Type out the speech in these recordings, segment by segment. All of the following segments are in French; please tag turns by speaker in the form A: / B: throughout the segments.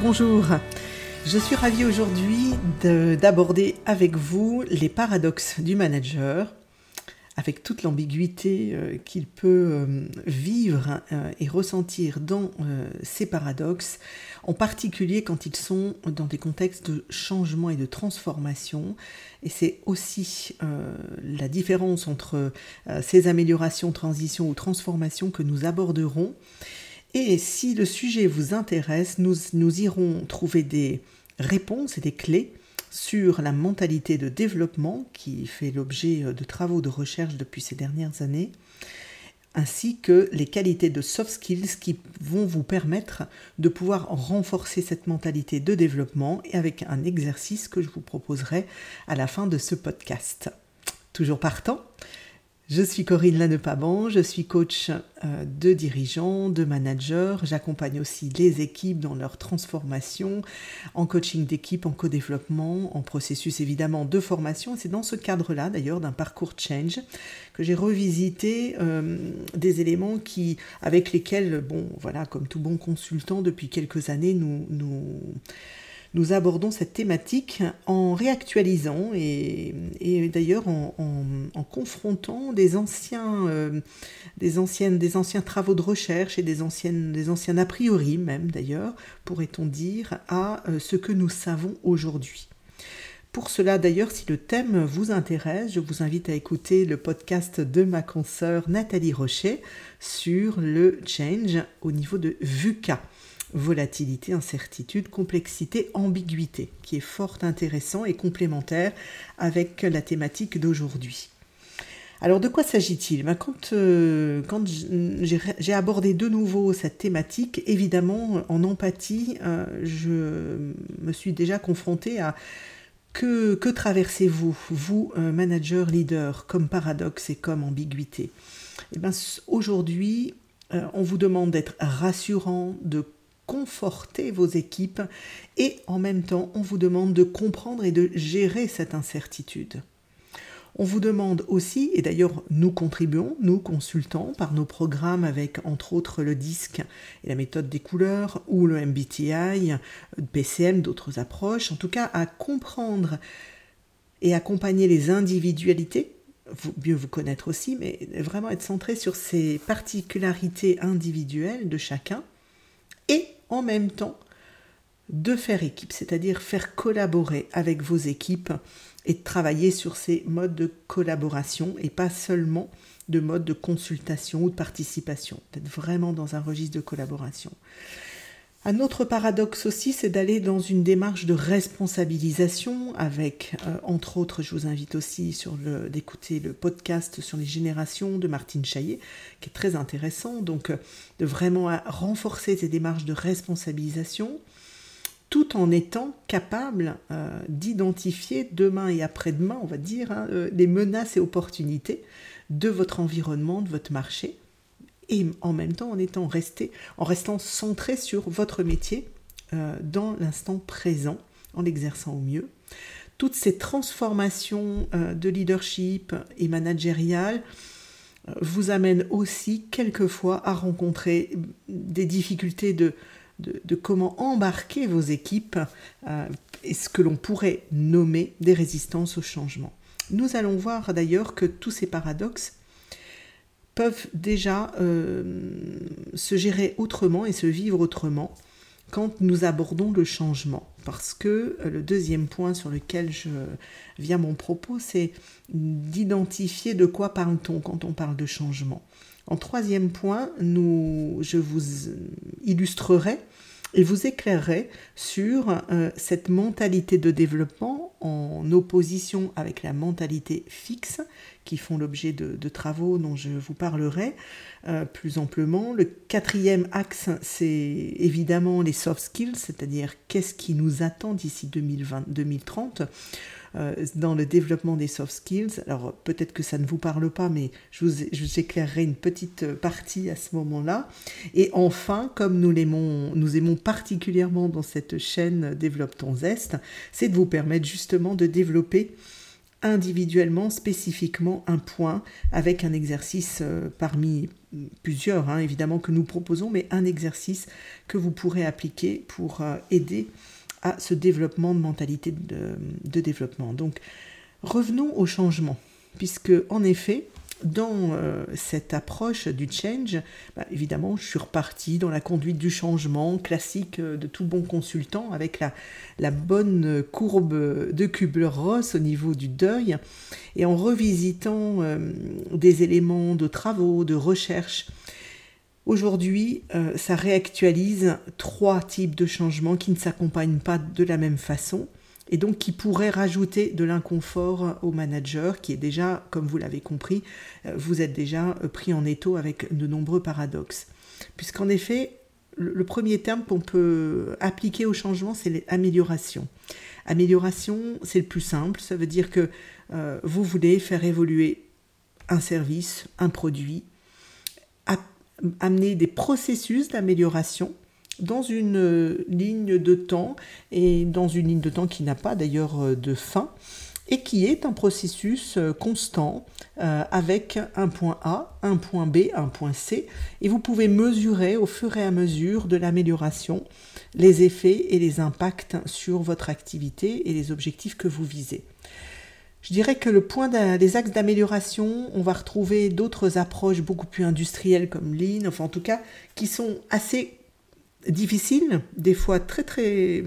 A: Bonjour, je suis ravie aujourd'hui d'aborder avec vous les paradoxes du manager, avec toute l'ambiguïté euh, qu'il peut euh, vivre euh, et ressentir dans ces paradoxes, en particulier quand ils sont dans des contextes de changement et de transformation. Et c'est aussi la différence entre ces améliorations, transitions ou transformations que nous aborderons. Et si le sujet vous intéresse, nous, irons trouver des réponses et des clés sur la mentalité de développement qui fait l'objet de travaux de recherche depuis ces dernières années, ainsi que les qualités de soft skills qui vont vous permettre de pouvoir renforcer cette mentalité de développement et avec un exercice que je vous proposerai à la fin de ce podcast. Toujours partant je suis Corinne Lannepaban, je suis coach euh, de dirigeants, de managers. J'accompagne aussi les équipes dans leur transformation, en coaching d'équipe, en co-développement, en processus évidemment de formation. C'est dans ce cadre-là d'ailleurs d'un parcours change que j'ai revisité euh, des éléments qui, avec lesquels, bon, voilà, comme tout bon consultant depuis quelques années, nous, nous nous abordons cette thématique en réactualisant et, d'ailleurs en, confrontant des anciens, euh, des anciens travaux de recherche et des, anciennes, des anciens a priori même d'ailleurs, pourrait-on dire, à euh, ce que nous savons aujourd'hui. Pour cela, d'ailleurs, si le thème vous intéresse, je vous invite à écouter le podcast de ma consoeur Nathalie Rocher sur le change au niveau de VUCA volatilité, incertitude, complexité, ambiguïté, qui est fort intéressant et complémentaire avec la thématique d'aujourd'hui. Alors de quoi s'agit-il? Ben, Quand, euh, quand j'ai abordé de nouveau cette thématique, évidemment en empathie, euh, je me suis déjà confrontée à que, que traversez-vous, vous, euh, manager, leader, comme paradoxe et comme ambiguïté? Eh ben, Aujourd'hui, on vous demande d'être rassurant, de conforter vos équipes et en même temps on vous demande de comprendre et de gérer cette incertitude. On vous demande aussi, et d'ailleurs nous contribuons, nous consultants, par nos programmes avec entre autres le disque et la méthode des couleurs ou le MBTI, PCM, d'autres approches, en tout cas à comprendre et accompagner les individualités, mieux vous connaître aussi, mais vraiment être centré sur ces particularités individuelles de chacun et en même temps de faire équipe, c'est-à-dire faire collaborer avec vos équipes et travailler sur ces modes de collaboration et pas seulement de mode de consultation ou de participation, d'être vraiment dans un registre de collaboration. Un autre paradoxe aussi, c'est d'aller dans une démarche de responsabilisation avec, euh, entre autres, je vous invite aussi d'écouter le podcast sur les générations de Martine Chaillet, qui est très intéressant, donc euh, de vraiment renforcer ces démarches de responsabilisation, tout en étant capable euh, d'identifier demain et après-demain, on va dire, hein, les menaces et opportunités de votre environnement, de votre marché, et en même temps en étant resté, en restant centré sur votre métier euh, dans l'instant présent, en l'exerçant au mieux. Toutes ces transformations euh, de leadership et managériales euh, vous amènent aussi quelquefois à rencontrer des difficultés de, de, comment embarquer vos équipes et ce que l'on pourrait nommer des résistances au changement. Nous allons voir d'ailleurs que tous ces paradoxes peuvent déjà euh, se gérer autrement et se vivre autrement quand nous abordons le changement. Parce que euh, le deuxième point sur lequel je viens mon propos, c'est d'identifier de quoi parle-t-on quand on parle de changement. En troisième point, nous, je vous illustrerai et vous éclairerai sur euh, cette mentalité de développement en opposition avec la mentalité fixe qui font l'objet de, travaux dont je vous parlerai euh, plus amplement. Le quatrième axe, c'est évidemment les soft skills, c'est-à-dire qu'est-ce qui nous attend d'ici 2020-2030 euh, dans le développement des soft skills. Alors peut-être que ça ne vous parle pas, mais je vous, éclairerai une petite partie à ce moment-là. Et enfin, comme nous l'aimons, nous aimons particulièrement dans cette chaîne Développe ton zeste, c'est de vous permettre justement de développer individuellement, spécifiquement un point avec un exercice euh, parmi plusieurs, hein, évidemment, que nous proposons, mais un exercice que vous pourrez appliquer pour euh, aider à ce développement de mentalité de développement. Donc, revenons au changement, puisque en effet, dans euh, cette approche du change, bah, évidemment, je suis reparti dans la conduite du changement classique euh, de tout bon consultant avec la, bonne courbe de Kubler-Ross au niveau du deuil et en revisitant euh, des éléments de travaux, de recherche. Aujourd'hui, ça réactualise trois types de changements qui ne s'accompagnent pas de la même façon et donc qui pourrait rajouter de l'inconfort au manager qui est déjà, comme vous l'avez compris, euh, vous êtes déjà euh, pris en étau avec de nombreux paradoxes. Puisqu'en effet, le premier terme qu'on peut appliquer au changement, c'est l'amélioration. Amélioration, c'est le plus simple, ça veut dire que euh, vous voulez faire évoluer un service, un produit, amener des processus d'amélioration dans une euh, ligne de temps et dans une ligne de temps qui n'a pas d'ailleurs euh, de fin et qui est un processus euh, constant avec un point A, un point B, un point C et vous pouvez mesurer au fur et à mesure de l'amélioration les effets et les impacts sur votre activité et les objectifs que vous visez. Je dirais que le point des axes d'amélioration, on va retrouver d'autres approches beaucoup plus industrielles comme Lean, enfin en tout cas qui sont assez difficiles, des fois très très,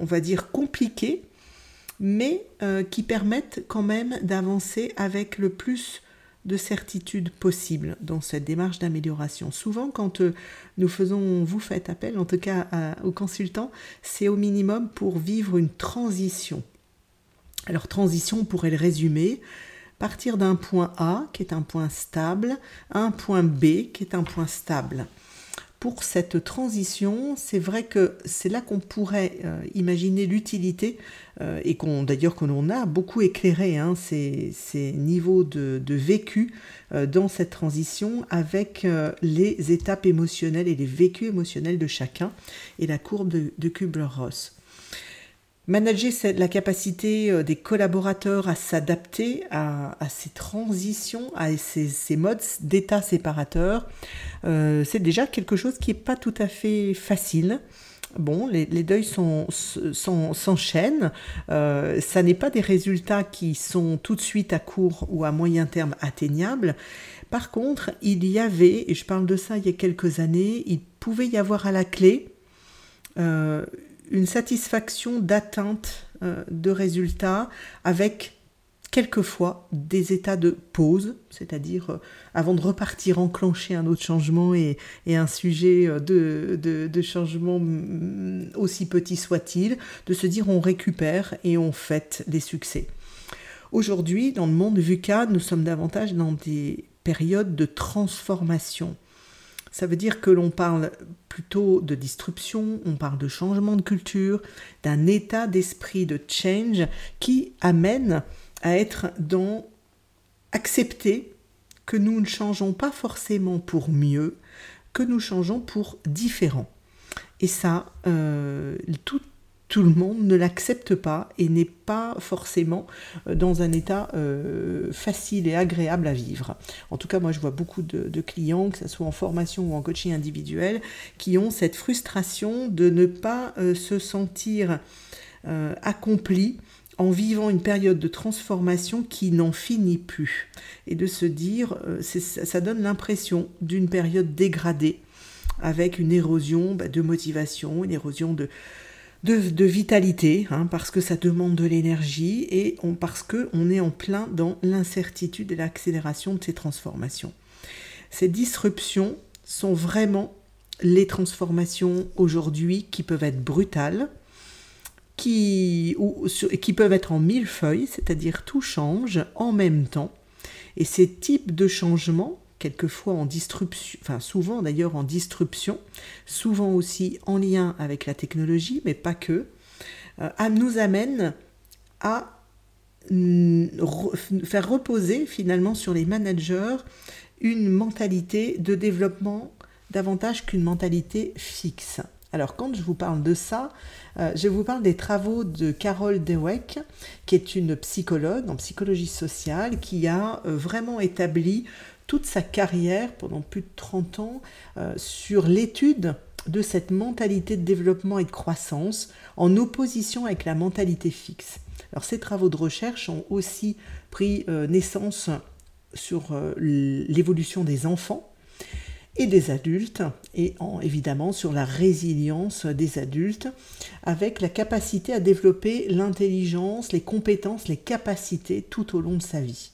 A: on va dire, compliqués, mais euh, qui permettent quand même d'avancer avec le plus de certitude possible dans cette démarche d'amélioration. Souvent, quand euh, nous faisons, vous faites appel, en tout cas aux consultants, c'est au minimum pour vivre une transition. Alors, transition, on pourrait le résumer partir d'un point A, qui est un point stable, un point B, qui est un point stable pour cette transition, c'est vrai que c'est là qu'on pourrait euh, imaginer l'utilité euh, et qu'on d'ailleurs que l'on a beaucoup éclairé hein, ces, niveaux de, vécu euh, dans cette transition avec les étapes émotionnelles et les vécus émotionnels de chacun et la courbe de Kubler-Ross. Manager la capacité euh, des collaborateurs à s'adapter à, ces transitions, à ces, modes d'état séparateurs, euh, c'est déjà quelque chose qui n'est pas tout à fait facile. Bon, les, deuils s'enchaînent. Euh, ça n'est pas des résultats qui sont tout de suite à court ou à moyen terme atteignables. Par contre, il y avait, et je parle de ça il y a quelques années, il pouvait y avoir à la clé une satisfaction d'atteinte euh, de résultats avec quelquefois des états de pause, c'est-à-dire euh, avant de repartir enclencher un autre changement et, un sujet euh, de, changement mm, aussi petit soit-il, de se dire on récupère et on fête les succès. Aujourd'hui, dans le monde VUCA, nous sommes davantage dans des périodes de transformation. Ça veut dire que l'on parle plutôt de disruption, on parle de changement de culture, d'un état d'esprit de change qui amène à être dans accepter que nous ne changeons pas forcément pour mieux, que nous changeons pour différent. Et ça, euh, tout, tout le monde ne l'accepte pas et n'est pas forcément euh, dans un état euh, facile et agréable à vivre. En tout cas, moi, je vois beaucoup de, clients, que ce soit en formation ou en coaching individuel, qui ont cette frustration de ne pas euh, se sentir accomplis en vivant une période de transformation qui n'en finit plus. Et de se dire, ça donne l'impression d'une période dégradée avec une érosion bah, de motivation, une érosion de, de, vitalité, hein, parce que ça demande de l'énergie et parce qu'on est en plein dans l'incertitude et l'accélération de ces transformations. Ces disruptions sont vraiment les transformations aujourd'hui qui peuvent être brutales, qui, qui peuvent être en mille feuilles, c'est-à-dire tout change en même temps. Et ces types de changements quelquefois en disruption, souvent d'ailleurs en disruption, souvent aussi en lien avec la technologie, mais pas que, euh, nous amène à faire reposer finalement sur les managers une mentalité de développement davantage qu'une mentalité fixe. Alors quand je vous parle de ça, euh, je vous parle des travaux de Carole Dweck, qui est une psychologue en psychologie sociale, qui a euh, vraiment établi toute sa carrière pendant plus de 30 ans euh, sur l'étude de cette mentalité de développement et de croissance en opposition avec la mentalité fixe. Alors ces travaux de recherche ont aussi pris naissance sur l'évolution des enfants et des adultes, et évidemment sur la résilience des adultes, avec la capacité à développer l'intelligence, les compétences, les capacités tout au long de sa vie.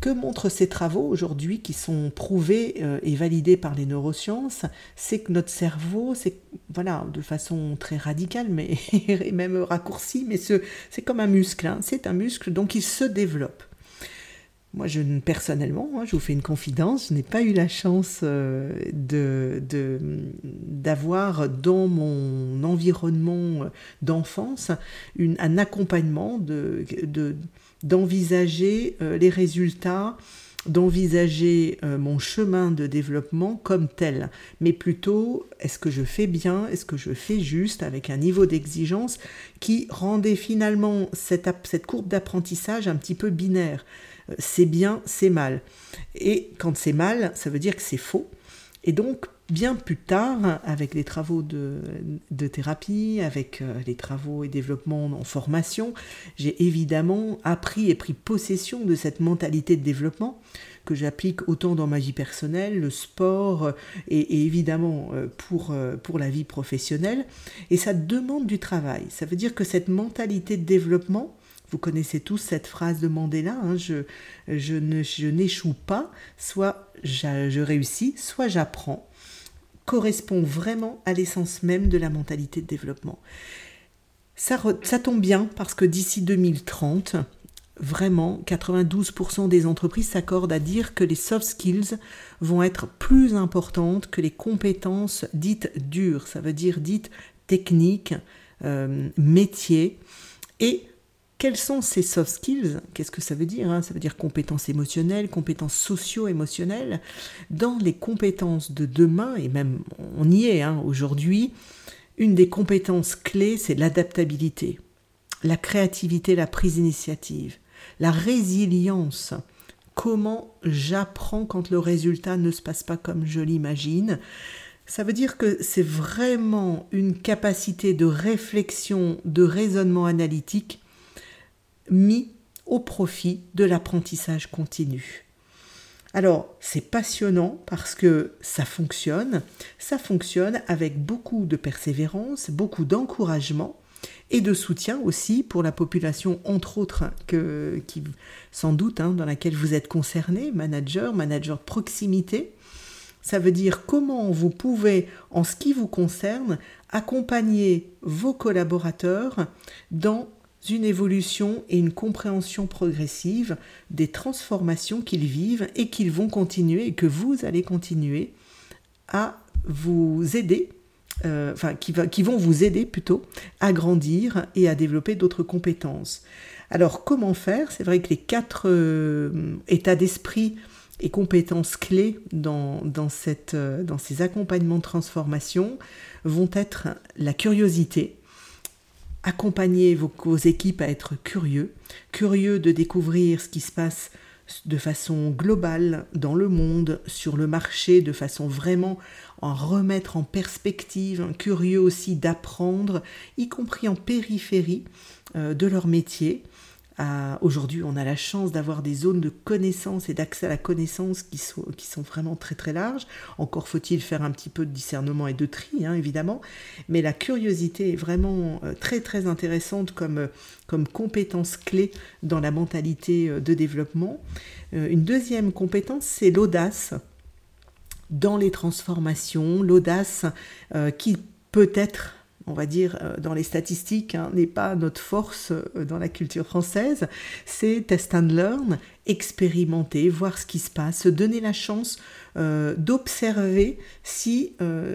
A: Que montrent ces travaux aujourd'hui qui sont prouvés euh, et validés par les neurosciences? C'est que notre cerveau, c'est voilà, de façon très radicale, mais même raccourcie, mais c'est comme un muscle. Hein. c'est un muscle, donc il se développe. Moi, je, personnellement, hein, je vous fais une confidence, je n'ai pas eu la chance euh, de, d'avoir dans mon environnement d'enfance un accompagnement, de, d'envisager euh, les résultats, d'envisager euh, mon chemin de développement comme tel, mais plutôt est-ce que je fais bien, est-ce que je fais juste, avec un niveau d'exigence qui rendait finalement cette, cette courbe d'apprentissage un petit peu binaire c'est bien, c'est mal. Et quand c'est mal, ça veut dire que c'est faux. Et donc, bien plus tard, avec les travaux de, thérapie, avec euh, les travaux et développement en formation, j'ai évidemment appris et pris possession de cette mentalité de développement que j'applique autant dans ma vie personnelle, le sport euh, et, évidemment euh, pour, pour la vie professionnelle. Et ça demande du travail. Ça veut dire que cette mentalité de développement, vous connaissez tous cette phrase de Mandela, hein, je, je, n'échoue pas, soit je réussis, soit j'apprends, correspond vraiment à l'essence même de la mentalité de développement. Ça, tombe bien parce que d'ici 2030, vraiment 92% des entreprises s'accordent à dire que les soft skills vont être plus importantes que les compétences dites dures, ça veut dire dites techniques, euh, métiers, et quels sont ces soft skills? Qu'est-ce que ça veut dire hein? Ça veut dire compétences émotionnelles, compétences socio-émotionnelles. Dans les compétences de demain, et même on y est hein, aujourd'hui, une des compétences clés, c'est l'adaptabilité, la créativité, la prise d'initiative, la résilience. Comment j'apprends quand le résultat ne se passe pas comme je l'imagine? Ça veut dire que c'est vraiment une capacité de réflexion, de raisonnement analytique mis au profit de l'apprentissage continu. Alors, c'est passionnant parce que ça fonctionne, ça fonctionne avec beaucoup de persévérance, beaucoup d'encouragement et de soutien aussi pour la population, entre autres, que, qui, sans doute, hein, dans laquelle vous êtes concerné, manager, manager de proximité. Ça veut dire comment vous pouvez, en ce qui vous concerne, accompagner vos collaborateurs dans une évolution et une compréhension progressive des transformations qu'ils vivent et qu'ils vont continuer et que vous allez continuer à vous aider, euh, enfin qui, vont vous aider plutôt à grandir et à développer d'autres compétences. Alors comment faire? C'est vrai que les quatre euh, états d'esprit et compétences clés euh, dans ces accompagnements de transformation vont être la curiosité, accompagner vos, équipes à être curieux, curieux de découvrir ce qui se passe de façon globale dans le monde, sur le marché, de façon vraiment en remettre en perspective, curieux aussi d'apprendre, y compris en périphérie euh, de leur métier, Aujourd'hui, on a la chance d'avoir des zones de connaissance et d'accès à la connaissance qui sont, vraiment très très larges. Encore faut-il faire un petit peu de discernement et de tri, hein, évidemment. Mais la curiosité est vraiment euh, très très intéressante comme, euh, comme compétence clé dans la mentalité euh, de développement. Une deuxième compétence, c'est l'audace dans les transformations, l'audace qui peut être on va dire, euh, dans les statistiques, hein, n'est pas notre force euh, dans la culture française, c'est test and learn, expérimenter, voir ce qui se passe, se donner la chance euh, d'observer si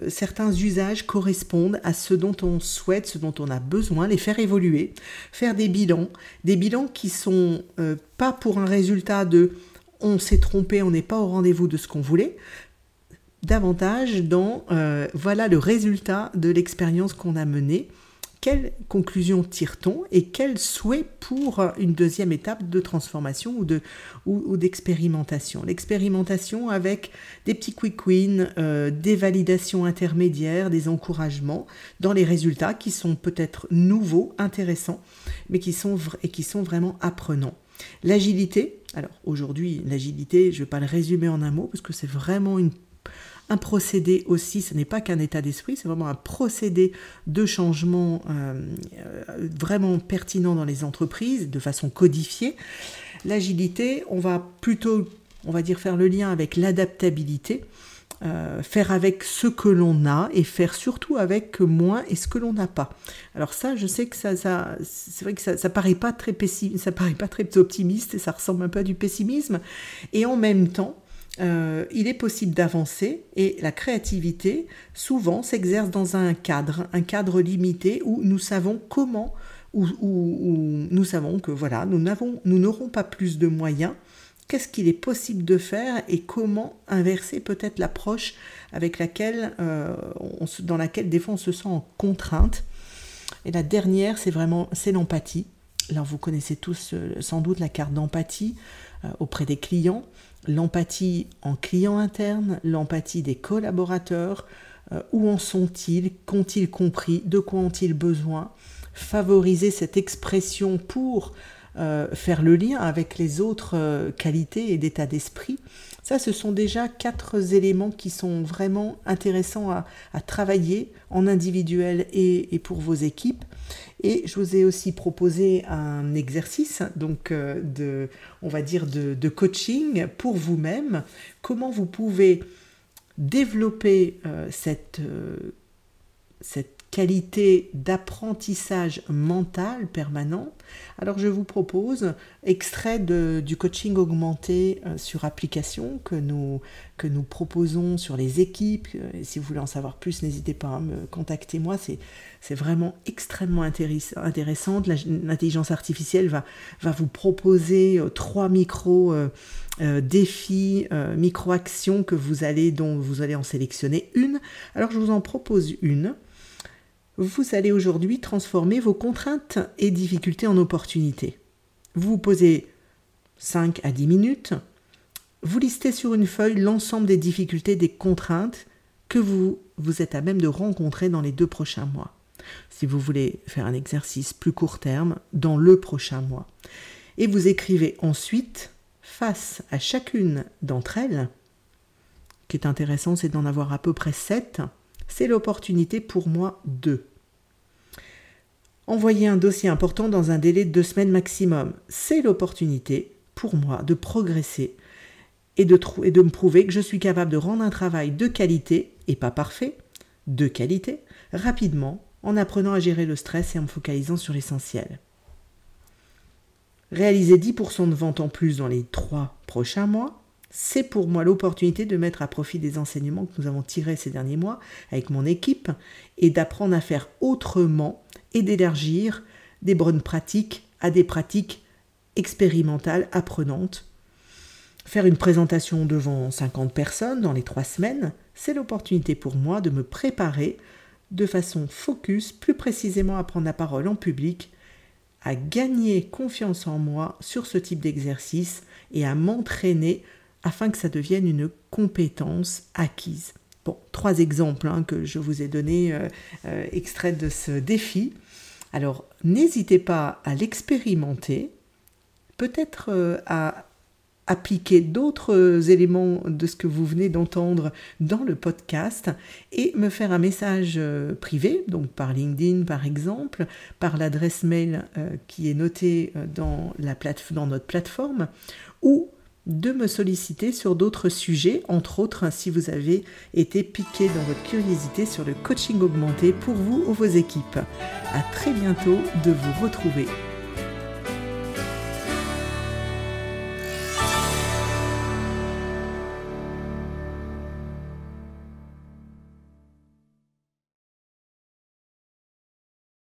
A: certains usages correspondent à ce dont on souhaite, ce dont on a besoin, les faire évoluer, faire des bilans, des bilans qui sont pas pour un résultat de on s'est trompé, on n'est pas au rendez-vous de ce qu'on voulait, davantage dans euh, voilà le résultat de l'expérience qu'on a menée. Quelles conclusions tire-t-on et quels souhaits pour une deuxième étape de transformation ou, de, ou, d'expérimentation? L'expérimentation avec des petits quick wins, euh, des validations intermédiaires, des encouragements dans les résultats qui sont peut-être nouveaux, intéressants, mais qui sont, et qui sont vraiment apprenants. L'agilité, alors aujourd'hui, l'agilité, je ne vais pas le résumer en un mot parce que c'est vraiment un procédé aussi, ce n'est pas qu'un état d'esprit, c'est vraiment un procédé de changement euh, euh, vraiment pertinent dans les entreprises, de façon codifiée. L'agilité, on va plutôt, on va dire, faire le lien avec l'adaptabilité. Euh, faire avec ce que l'on a et faire surtout avec moins et ce que l'on n'a pas. Alors ça, je sais que ça, ça c'est vrai que ça, paraît pas très ça paraît pas très optimiste et ça ressemble un peu à du pessimisme. Et en même temps, euh, il est possible d'avancer et la créativité souvent s'exerce dans un cadre, un cadre limité où nous savons comment, où, nous savons que voilà, nous n'avons, nous n'aurons pas plus de moyens qu'est-ce qu'il est possible de faire et comment inverser peut-être l'approche avec laquelle, euh, dans laquelle des fois on se sent en contrainte? Et la dernière, c'est vraiment c'est l'empathie. Alors vous connaissez tous euh, sans doute la carte d'empathie auprès des clients, l'empathie en client interne, l'empathie des collaborateurs, où en sont-ils, qu'ont-ils compris, de quoi ont-ils besoin, favoriser cette expression pour euh, faire le lien avec les autres euh, qualités et d'état d'esprit. Ça, ce sont déjà quatre éléments qui sont vraiment intéressants à, travailler en individuel et, pour vos équipes. Et je vous ai aussi proposé un exercice, donc euh, de, on va dire de, coaching pour vous-même. Comment vous pouvez développer cette, cette qualité d'apprentissage mental permanent, alors je vous propose extrait de, du coaching augmenté euh, sur application que nous, que nous proposons sur les équipes. Euh, et si vous voulez en savoir plus, n'hésitez pas à me contacter moi. C'est, vraiment extrêmement intéressant. L'intelligence artificielle va, va vous proposer euh, trois micro défis, micro-actions que vous allez, dont vous allez en sélectionner une. Alors je vous en propose une vous allez aujourd'hui transformer vos contraintes et difficultés en opportunités. Vous vous posez 5 à 10 minutes, vous listez sur une feuille l'ensemble des difficultés, des contraintes que vous, vous êtes à même de rencontrer dans les deux prochains mois. Si vous voulez faire un exercice plus court terme, dans le prochain mois. Et vous écrivez ensuite, face à chacune d'entre elles, qui est intéressant, c'est d'en avoir à peu près 7, c'est l'opportunité pour moi de. Envoyer un dossier important dans un délai de deux semaines maximum, c'est l'opportunité pour moi de progresser et de, me prouver que je suis capable de rendre un travail de qualité, et pas parfait, de qualité, rapidement, en apprenant à gérer le stress et en me focalisant sur l'essentiel. Réaliser 10% de ventes en plus dans les trois prochains mois, c'est pour moi l'opportunité de mettre à profit des enseignements que nous avons tirés ces derniers mois avec mon équipe et d'apprendre à faire autrement et d'élargir des bonnes pratiques à des pratiques expérimentales apprenantes. Faire une présentation devant 50 personnes dans les trois semaines, c'est l'opportunité pour moi de me préparer de façon focus, plus précisément à prendre la parole en public, à gagner confiance en moi sur ce type d'exercice et à m'entraîner afin que ça devienne une compétence acquise. Bon, trois exemples hein, que je vous ai donnés euh, euh, extraits de ce défi. Alors, n'hésitez pas à l'expérimenter, peut-être euh, à appliquer d'autres éléments de ce que vous venez d'entendre dans le podcast et me faire un message privé, donc par LinkedIn par exemple, par l'adresse mail qui est notée dans, notre plateforme, ou de me solliciter sur d'autres sujets, entre autres si vous avez été piqué dans votre curiosité sur le coaching augmenté pour vous ou vos équipes. À très bientôt de vous retrouver